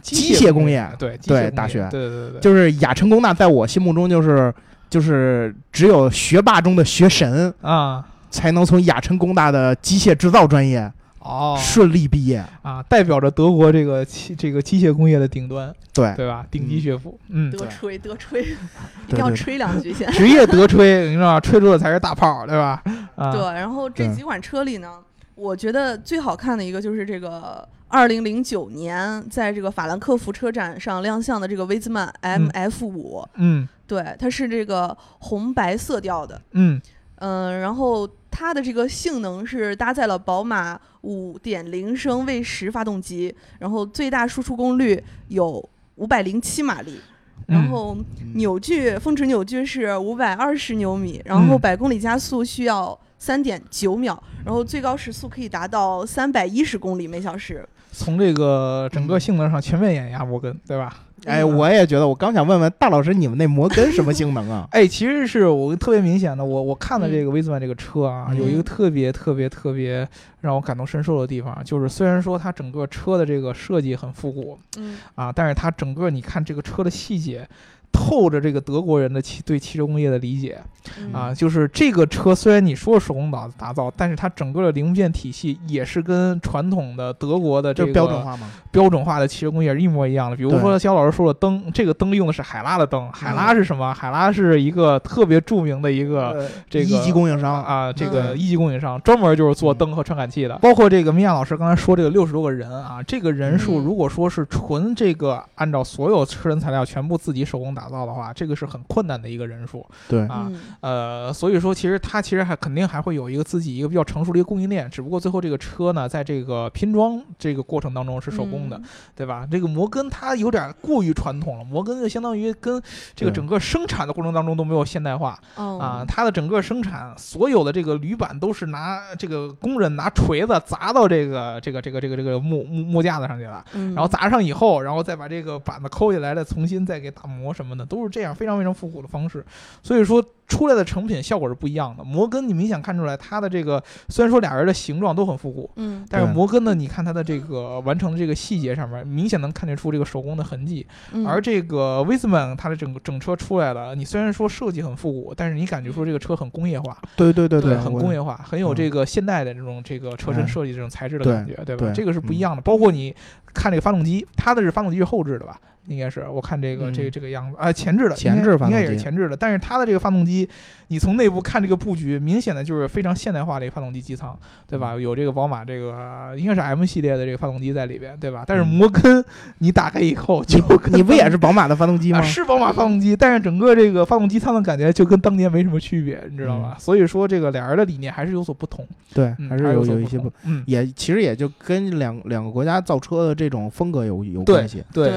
机械工业对对大学。对对对对，就是亚琛工大在我心目中就是就是只有学霸中的学神啊，才能从亚琛工大的机械制造专业哦。顺利毕业。啊，代表着德国这个机这个机械工业的顶端，对，对吧？顶级学府，嗯，德吹德吹，一定要吹两句先。职业德吹，你知道吗？吹出的才是大炮，对吧？啊，对，然后这几款车里呢，我觉得最好看的一个就是这个二零零九年在这个法兰克福车展上亮相的这个威兹曼 MF 五、嗯。对，它是这个红白色调的，嗯。嗯、然后它的这个性能是搭载了宝马五点零升 V 十发动机，然后最大输出功率有五百零七马力，然嗯。后扭矩峰值扭矩是五百二十牛米，然后嗯百公里加速需要三点九秒，然后最高时速可以达到三百一十公里每小时。从这个整个性能上全面碾压摩根，对吧？哎，嗯我也觉得，我刚想问问大老师，你们那摩根什么性能啊？哎，其实是我特别明显的，我我看的这个威兹曼这个车啊，嗯有一个特别特别特别让我感同身受的地方，就是虽然说它整个车的这个设计很复古嗯啊，但是它整个你看这个车的细节。透着这个德国人的汽对汽车工业的理解嗯啊，就是这个车虽然你说手工打打造，但是它整个的零部件体系也是跟传统的德国的这个标准化吗？标准化的汽车工业是一模一样的。比如说肖老师说的灯，这个灯用的是海拉的灯，海拉是什么？海拉是一个特别著名的一个呃这个一级供应商，啊，这个嗯一级供应商专门就是做灯和传感器的。包括这个米娅老师刚才说这个六十多个人啊，这个人数嗯如果说是纯这个按照所有车身材料全部自己手工打造的话，这个是很困难的一个人数对，啊。嗯呃，所以说其实它其实还肯定还会有一个自己一个比较成熟的一个供应链，只不过最后这个车呢，在这个拼装这个过程当中是手工的，嗯对吧？这个摩根它有点过于传统了，摩根就相当于跟这个整个生产的过程当中都没有现代化哦啊，它的整个生产所有的这个铝板都是拿这个工人拿锤子砸到这个这个这个这个这个木木木架子上去了。嗯然后砸上以后，然后再把这个板子抠下来，再重新再给打磨什么的，都是这样非常非常复古的方式。所以说出来的成品效果是不一样的。摩根你明显看出来，它的这个虽然说俩人的形状都很复古，嗯但是摩根呢，你看它的这个完成的这个细节上面，明显能看得出这个手工的痕迹。嗯而这个威斯曼它的整个整车出来了，你虽然说设计很复古，但是你感觉说这个车很工业化，对对对很工业化，很有嗯这个现代的这种这个车身哎设计这种材质的感觉，对吧？对这个是不一嗯样的。包括你看这个发动机，它的是发动机是后置的吧？应该是，我看这个、嗯这个这个样子啊，前置的，前应该应该也置发动机是前置的。但是它的这个发动机，你从内部看这个布局，明显的就是非常现代化的一个发动机机舱，对嗯吧？有这个宝马这个应该是 M 系列的这个发动机在里边，对吧？但是嗯摩根你打开以后就跟你不也是宝马的发动机吗啊，？是宝马发动机，但是整个这个发动机舱的感觉就跟当年没什么区别，你知道吧？所以说这个俩人的理念还是有所不同，对，嗯，还是有有一些不，，同嗯，也其实也就跟两两个国家造车的这种风格有有对关系。对，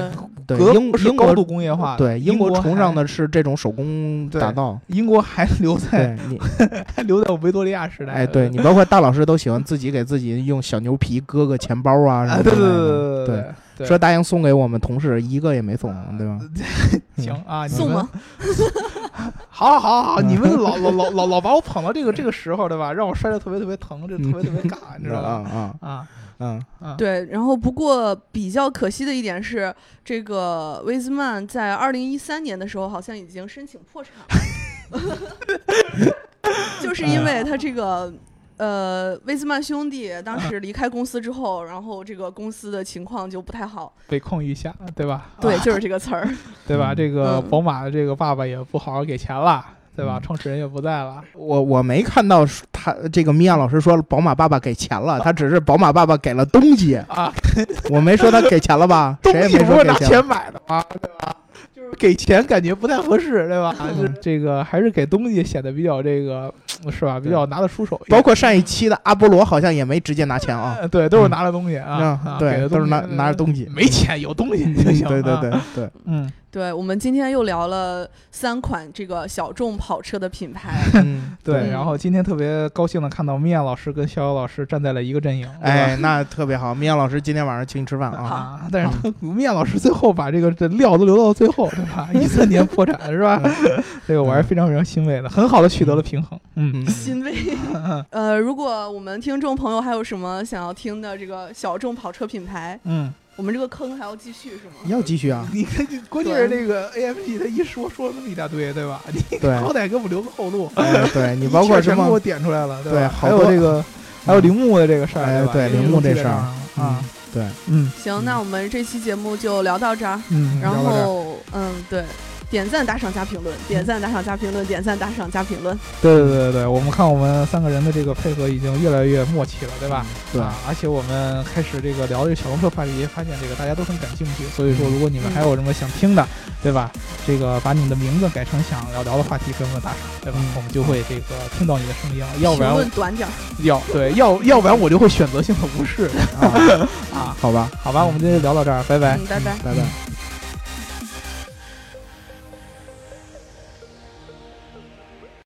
对，德英英国国是高度工业化的，对英国国崇尚的是这种手工打造。英国还留在对 你，还留在维多利亚时代，哎，对你，包括大老师都喜欢自己给自己用小牛皮割个钱包啊什啊，么对对之类的。对对，对，说答应送给我们同事，一个也没送，对吧？行啊，你送吗？好好好你们老老老老老把我捧到这个这个时候，对吧？让我摔得特别特别疼，这特别特别尬，你知道啊吧？啊啊嗯，嗯，对，然后不过比较可惜的一点是，这个威斯曼在二零一三年的时候好像已经申请破产了，就是因为他这个。呃，威斯曼兄弟当时离开公司之后，然后这个公司的情况就不太好。被控一下，对吧？对，啊就是这个词儿。对吧？嗯这个嗯宝马的这个爸爸也不好好给钱了，对吧？嗯创始人也不在了，我我没看到他这个米娅老师说宝马爸爸给钱了，他只是宝马爸爸给了东西，啊，我没说他给钱了吧？东谁也西不是拿没说给钱。钱买的啊，对吧？就是给钱感觉不太合适，对吧？这个还是给东西显得比较这个 是吧？比较拿得出手，包括上一期的阿波罗好像也没直接拿钱啊，呃 对，都是拿了东西啊，啊对，都是拿拿着东西，没钱有东西就行，对对啊。对对，嗯，对，我们今天又聊了三款这个小众跑车的品牌。嗯，对。嗯然后今天特别高兴的看到米娅老师跟逍遥老师站在了一个阵营，哎，那特别好，米娅老师今天晚上请你吃饭啊，啊，但是他米娅老师最后把这个这料都留到最后，对吧？一三年破产是吧？这个我还是非常非常欣慰的，很好的取得了平衡。嗯，嗯，欣慰。呃，如果我们听众朋友还有什么想要听的这个小众跑车品牌，嗯，我我们这个坑还要继续是吗？要继续啊，你看，关键是那个 AMG 他一说说了那么一大堆，对吧？你对好歹给我们留个后路。哎对你包括什么全给我么，点出来了，对还有这个，还有铃木的这个事儿，哎对铃木这事儿。啊，对，嗯。行，那我们这期节目就聊到这儿。嗯，然后，嗯，对，点赞、打赏、加评论，点赞、打赏、加评论，点赞、打赏、加评论。对对对对对，我们看我们三个人的这个配合已经越来越默契了，对吧？对啊，而且我们开始这个聊这个小龙车话题，发现这个大家都很感兴趣，所以说如果你们还有什么想听的，对吧？这个把你们的名字改成想要聊的话题，给我们打赏，对吧？嗯我们就会这个听到你的声音了，要不然短点儿。要对要要不然我就会选择性的无视 啊，啊。好吧，好吧，我们今天就聊到这儿，拜拜。嗯，拜拜。拜拜。